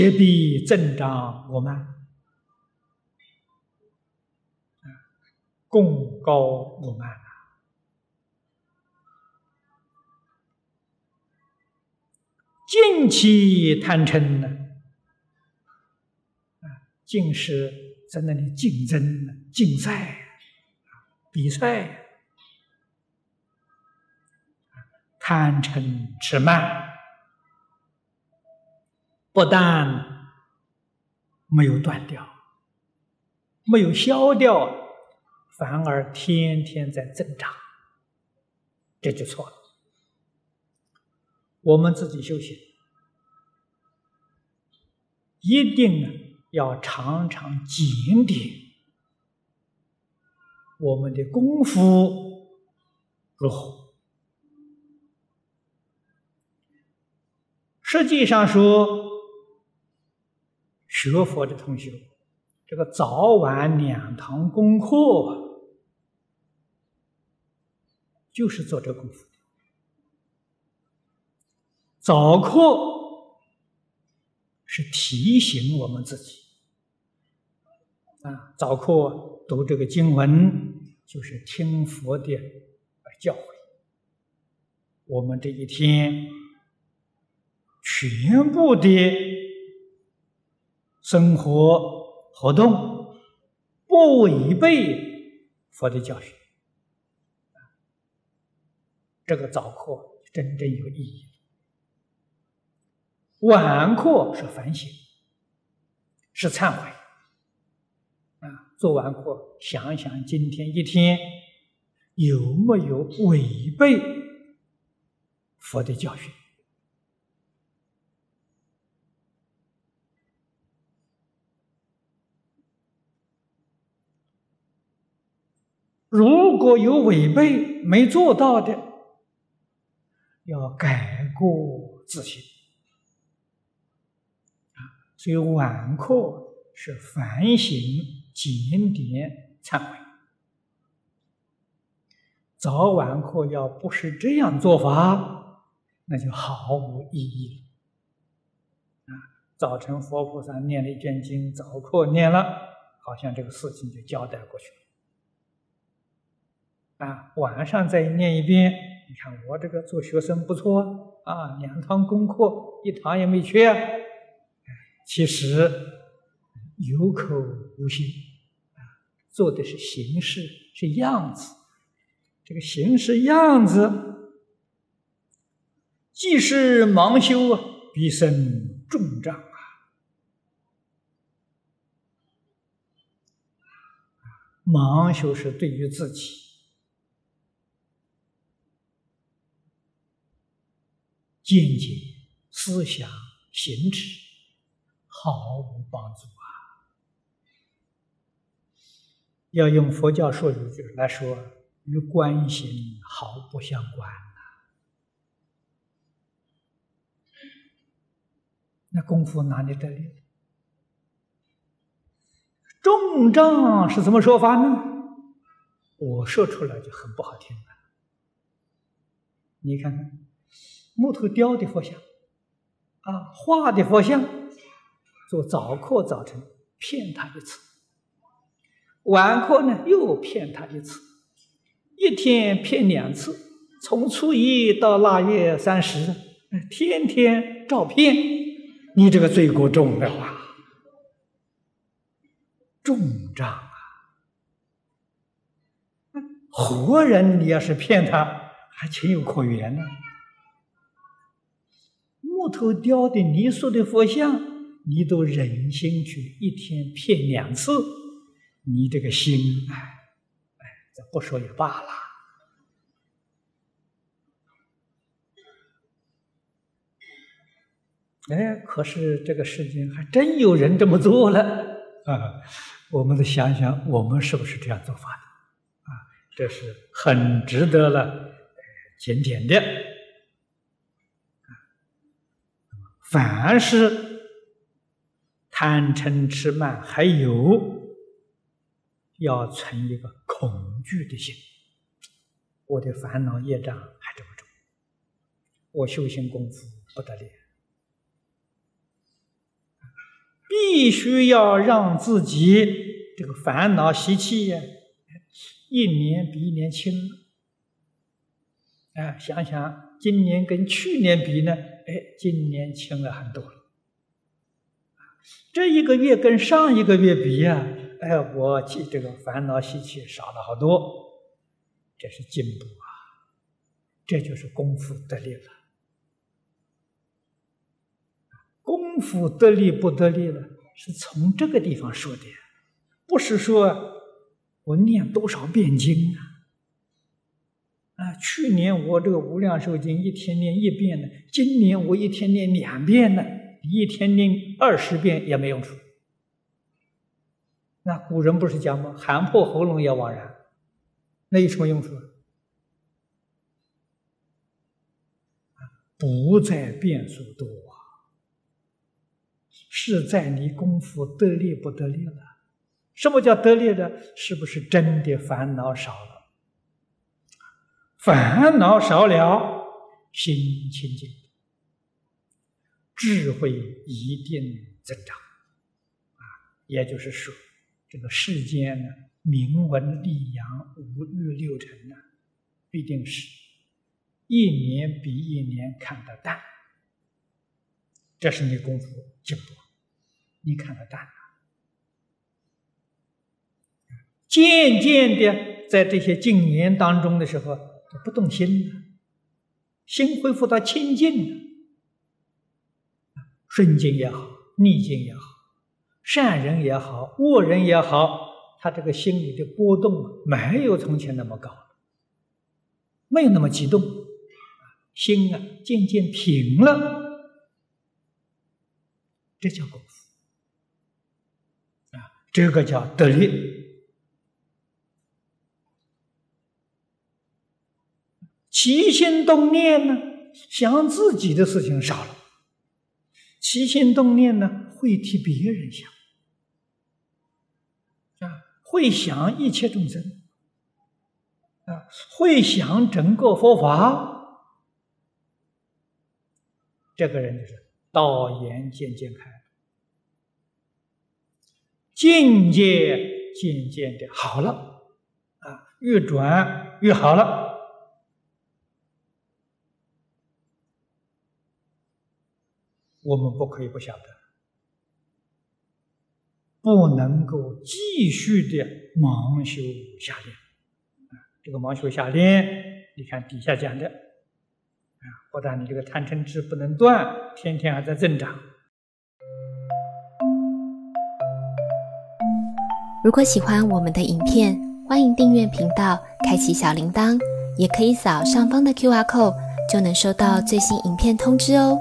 切必增长我慢，共高我慢啊！尽其贪嗔呢？啊，尽是在那里竞争、竞赛、比赛。贪嗔痴慢，不但没有断掉，没有消掉，反而天天在增长，这就错了。我们自己修行，一定要常常检点我们的功夫如何。实际上说，学佛的同学，这个早晚两堂功课，就是做这功夫的。早课是提醒我们自己，啊，早课读这个经文，就是听佛的教诲，我们这一天。全部的生活活动不违背佛的教训，这个早课真正有意义。晚课是反省，是忏悔。啊，做完课想想今天一天有没有违背佛的教训。如果有违背没做到的，要改过自新啊。所以晚课是反省、检点、忏悔。早晚课要不是这样做法，那就毫无意义了。啊，早晨佛菩萨念了一卷经，早课念了，好像这个事情就交代过去了。啊，晚上再念一遍。你看我这个做学生不错啊，两堂功课一堂也没缺。其实有口无心啊，做的是形式，是样子。这个形式样子，既是盲修啊，必生重障啊。盲修是对于自己。见解、思想、行持毫无帮助啊！要用佛教术语来说，与观行毫不相关那功夫哪里得力？重障是怎么说法呢？我说出来就很不好听了。你看看。木头雕的佛像，啊，画的佛像，做早课早晨骗他一次，晚课呢又骗他一次，一天骗两次，从初一到腊月三十，天天照骗，你这个罪过重了啊，重账啊！活人你要是骗他，还情有可原呢。木头雕的泥塑的佛像，你都忍心去一天骗两次，你这个心，哎，哎，这不说也罢了。哎，可是这个事情还真有人这么做了啊！我们得想想，我们是不是这样做法的？啊，这是很值得了检点的。凡是贪嗔痴慢，还有要存一个恐惧的心。我的烦恼业障还这么重，我修行功夫不得了，必须要让自己这个烦恼习气呀，一年比一年轻。啊，想想今年跟去年比呢，哎，今年轻了很多了。这一个月跟上一个月比呀，哎，我这这个烦恼习气少了好多，这是进步啊，这就是功夫得力了。功夫得力不得力了，是从这个地方说的，不是说我念多少遍经啊。去年我这个无量寿经一天念一遍呢，今年我一天念两遍呢。一天念二十遍也没用处。那古人不是讲吗？喊破喉咙也枉然。那有什么用处？不在变数多啊，是在你功夫得力不得力了。什么叫得力呢？是不是真的烦恼少了？烦恼少了，心清净。智慧一定增长，啊，也就是说，这个世间呢，名闻利养、五欲六尘呢，必定是一年比一年看得淡。这是你功夫进步，你看得淡了，渐渐的，在这些静年当中的时候，不动心了，心恢复到清净了。顺境也好，逆境也好，善人也好，恶人也好，他这个心里的波动没有从前那么高，没有那么激动，心啊渐渐平了，这叫功夫啊，这个叫得力，起心动念呢，想自己的事情少了。起心动念呢，会替别人想，啊，会想一切众生，啊，会想整个佛法，这个人就是道眼渐渐开，境界渐渐的好了，啊，越转越好了。我们不可以不晓得，不能够继续的盲修下练。这个盲修下练，你看底下讲的，啊，不但你这个贪嗔痴不能断，天天还在增长。如果喜欢我们的影片，欢迎订阅频道，开启小铃铛，也可以扫上方的 Q R code，就能收到最新影片通知哦。